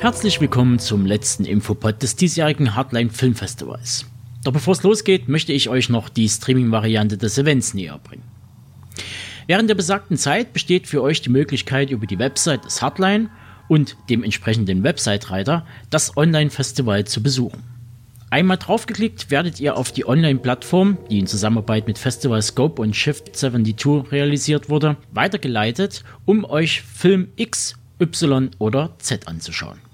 Herzlich willkommen zum letzten Infopod des diesjährigen Hardline Filmfestivals. Doch bevor es losgeht, möchte ich euch noch die Streaming-Variante des Events näher bringen. Während der besagten Zeit besteht für euch die Möglichkeit, über die Website des Hardline und dem entsprechenden Website-Reiter das Online-Festival zu besuchen. Einmal draufgeklickt werdet ihr auf die Online-Plattform, die in Zusammenarbeit mit Festival Scope und Shift 72 realisiert wurde, weitergeleitet, um euch Film X, Y oder Z anzuschauen.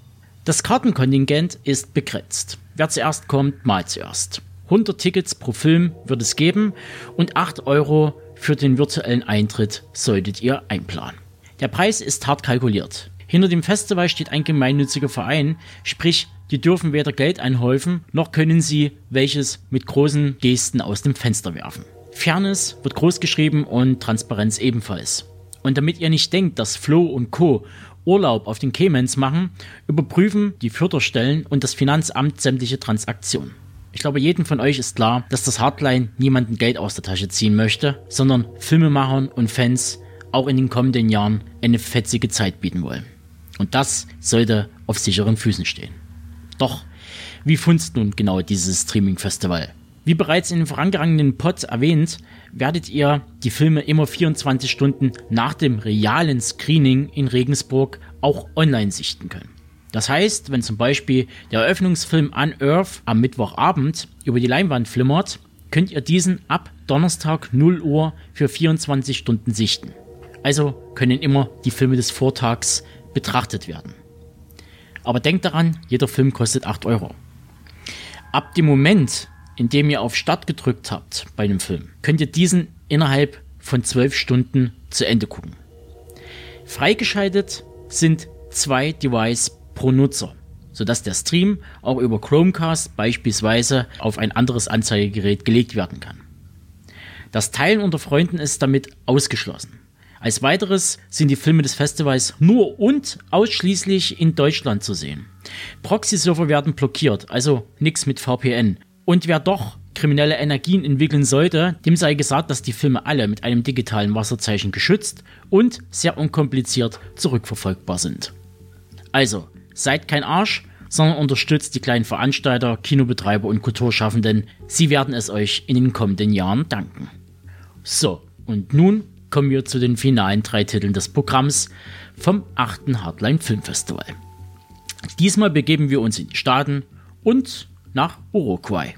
Das Kartenkontingent ist begrenzt. Wer zuerst kommt, mal zuerst. 100 Tickets pro Film wird es geben und 8 Euro für den virtuellen Eintritt solltet ihr einplanen. Der Preis ist hart kalkuliert. Hinter dem Festival steht ein gemeinnütziger Verein, sprich, die dürfen weder Geld einhäufen, noch können sie welches mit großen Gesten aus dem Fenster werfen. Fairness wird groß geschrieben und Transparenz ebenfalls. Und damit ihr nicht denkt, dass Flo und Co. Urlaub auf den Caymans machen, überprüfen die Förderstellen und das Finanzamt sämtliche Transaktionen. Ich glaube, jedem von euch ist klar, dass das Hardline niemanden Geld aus der Tasche ziehen möchte, sondern Filmemachern und Fans auch in den kommenden Jahren eine fetzige Zeit bieten wollen. Und das sollte auf sicheren Füßen stehen. Doch, wie funzt nun genau dieses Streaming-Festival? Wie bereits in den vorangegangenen Pod erwähnt, werdet ihr die Filme immer 24 Stunden nach dem realen Screening in Regensburg auch online sichten können. Das heißt, wenn zum Beispiel der Eröffnungsfilm Unearth am Mittwochabend über die Leinwand flimmert, könnt ihr diesen ab Donnerstag 0 Uhr für 24 Stunden sichten. Also können immer die Filme des Vortags betrachtet werden. Aber denkt daran, jeder Film kostet 8 Euro. Ab dem Moment, indem ihr auf Start gedrückt habt bei einem Film, könnt ihr diesen innerhalb von zwölf Stunden zu Ende gucken. Freigeschaltet sind zwei Device pro Nutzer, sodass der Stream auch über Chromecast beispielsweise auf ein anderes Anzeigegerät gelegt werden kann. Das Teilen unter Freunden ist damit ausgeschlossen. Als weiteres sind die Filme des Festivals nur und ausschließlich in Deutschland zu sehen. Proxy-Server werden blockiert, also nichts mit VPN. Und wer doch kriminelle Energien entwickeln sollte, dem sei gesagt, dass die Filme alle mit einem digitalen Wasserzeichen geschützt und sehr unkompliziert zurückverfolgbar sind. Also, seid kein Arsch, sondern unterstützt die kleinen Veranstalter, Kinobetreiber und Kulturschaffenden. Sie werden es euch in den kommenden Jahren danken. So, und nun kommen wir zu den finalen drei Titeln des Programms vom 8. Hardline Filmfestival. Diesmal begeben wir uns in die Staaten und nach Uruguay.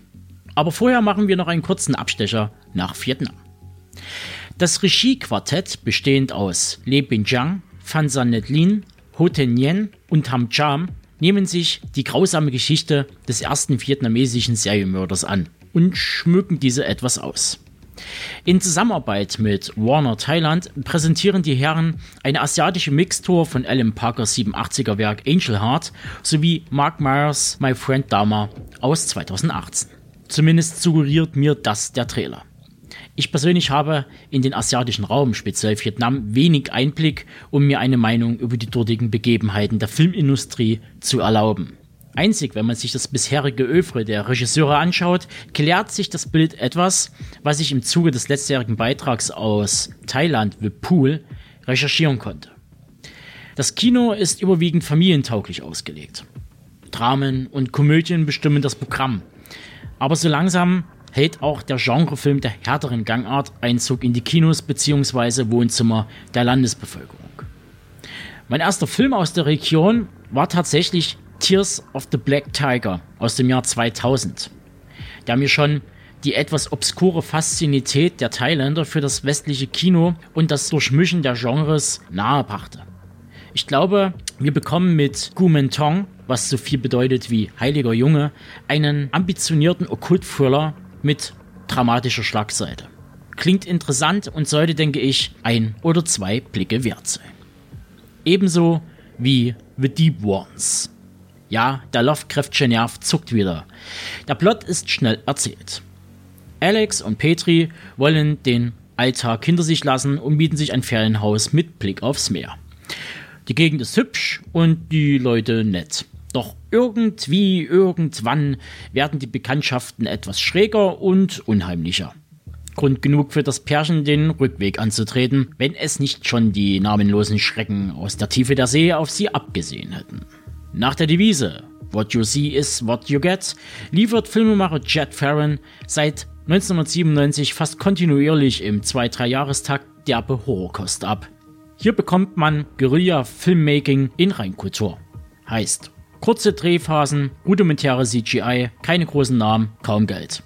Aber vorher machen wir noch einen kurzen Abstecher nach Vietnam. Das Regie-Quartett, bestehend aus Le Bin Jiang, Phan San Net Lin, Ho Ten Yen und Ham Cham, nehmen sich die grausame Geschichte des ersten vietnamesischen Serienmörders an und schmücken diese etwas aus. In Zusammenarbeit mit Warner Thailand präsentieren die Herren eine asiatische Mixtur von Alan Parkers 87er Werk Angel Heart sowie Mark Myers My Friend Dama aus 2018. Zumindest suggeriert mir das der Trailer. Ich persönlich habe in den asiatischen Raum, speziell Vietnam, wenig Einblick, um mir eine Meinung über die dortigen Begebenheiten der Filmindustrie zu erlauben. Einzig, wenn man sich das bisherige Övre der Regisseure anschaut, klärt sich das Bild etwas, was ich im Zuge des letztjährigen Beitrags aus Thailand, The Pool, recherchieren konnte. Das Kino ist überwiegend familientauglich ausgelegt. Dramen und Komödien bestimmen das Programm. Aber so langsam hält auch der Genrefilm der härteren Gangart Einzug in die Kinos bzw. Wohnzimmer der Landesbevölkerung. Mein erster Film aus der Region war tatsächlich Tears of the Black Tiger aus dem Jahr 2000, der mir schon die etwas obskure Faszinität der Thailänder für das westliche Kino und das Durchmischen der Genres nahebrachte. Ich glaube, wir bekommen mit Gu Mentong, was so viel bedeutet wie Heiliger Junge, einen ambitionierten Okkult-Thriller mit dramatischer Schlagseite. Klingt interessant und sollte, denke ich, ein oder zwei Blicke wert sein. Ebenso wie The Deep Ones ja, der Lovecraftsche Nerv zuckt wieder. Der Plot ist schnell erzählt. Alex und Petri wollen den Alltag hinter sich lassen und mieten sich ein Ferienhaus mit Blick aufs Meer. Die Gegend ist hübsch und die Leute nett. Doch irgendwie, irgendwann werden die Bekanntschaften etwas schräger und unheimlicher. Grund genug für das Pärchen, den Rückweg anzutreten, wenn es nicht schon die namenlosen Schrecken aus der Tiefe der See auf sie abgesehen hätten. Nach der Devise What you see is what you get liefert Filmemacher Chad Farron seit 1997 fast kontinuierlich im 2-3-Jahrestakt derbe Horrorkost ab. Hier bekommt man Guerilla-Filmmaking in Reinkultur. Heißt, kurze Drehphasen, rudimentäre CGI, keine großen Namen, kaum Geld.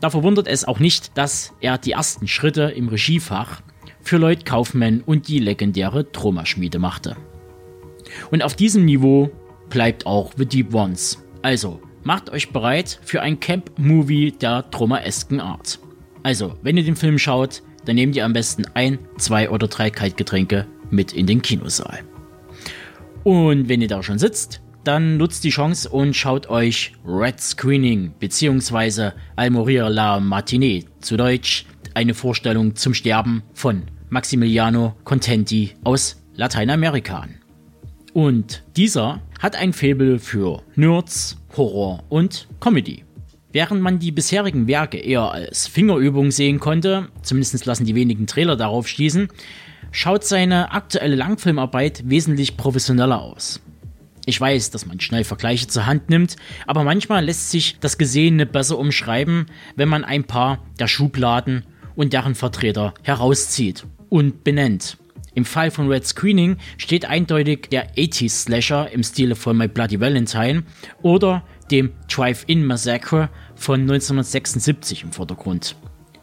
Da verwundert es auch nicht, dass er die ersten Schritte im Regiefach für Lloyd Kaufman und die legendäre Troma-Schmiede machte. Und auf diesem Niveau bleibt auch The Deep Ones. Also, macht euch bereit für ein Camp-Movie der Troma-esken Art. Also, wenn ihr den Film schaut, dann nehmt ihr am besten ein, zwei oder drei Kaltgetränke mit in den Kinosaal. Und wenn ihr da schon sitzt, dann nutzt die Chance und schaut euch Red Screening bzw. Al Morir la Matinee, zu Deutsch eine Vorstellung zum Sterben von Maximiliano Contenti aus Lateinamerika an. Und dieser hat ein Faible für Nerds, Horror und Comedy. Während man die bisherigen Werke eher als Fingerübung sehen konnte, zumindest lassen die wenigen Trailer darauf schließen, schaut seine aktuelle Langfilmarbeit wesentlich professioneller aus. Ich weiß, dass man schnell Vergleiche zur Hand nimmt, aber manchmal lässt sich das Gesehene besser umschreiben, wenn man ein paar der Schubladen und deren Vertreter herauszieht und benennt. Im Fall von Red Screening steht eindeutig der 80s Slasher im Stile von My Bloody Valentine oder dem Drive-In Massacre von 1976 im Vordergrund.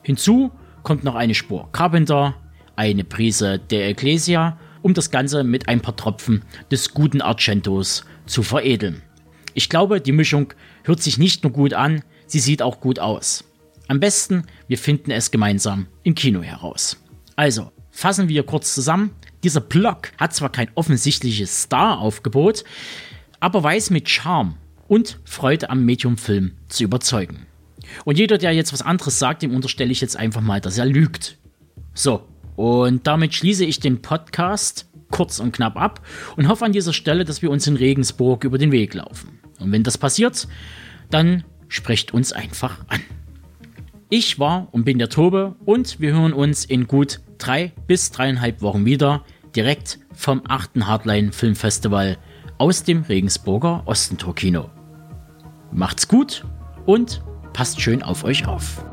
Hinzu kommt noch eine Spur Carpenter, eine Prise der Ecclesia, um das Ganze mit ein paar Tropfen des guten Argentos zu veredeln. Ich glaube, die Mischung hört sich nicht nur gut an, sie sieht auch gut aus. Am besten, wir finden es gemeinsam im Kino heraus. Also, Fassen wir kurz zusammen. Dieser Block hat zwar kein offensichtliches Star-Aufgebot, aber weiß mit Charme und Freude am Medium-Film zu überzeugen. Und jeder, der jetzt was anderes sagt, dem unterstelle ich jetzt einfach mal, dass er lügt. So, und damit schließe ich den Podcast kurz und knapp ab und hoffe an dieser Stelle, dass wir uns in Regensburg über den Weg laufen. Und wenn das passiert, dann sprecht uns einfach an. Ich war und bin der Tobe und wir hören uns in gut drei bis dreieinhalb Wochen wieder, direkt vom 8. Hardline Filmfestival aus dem Regensburger Ostentor Kino. Macht's gut und passt schön auf euch auf.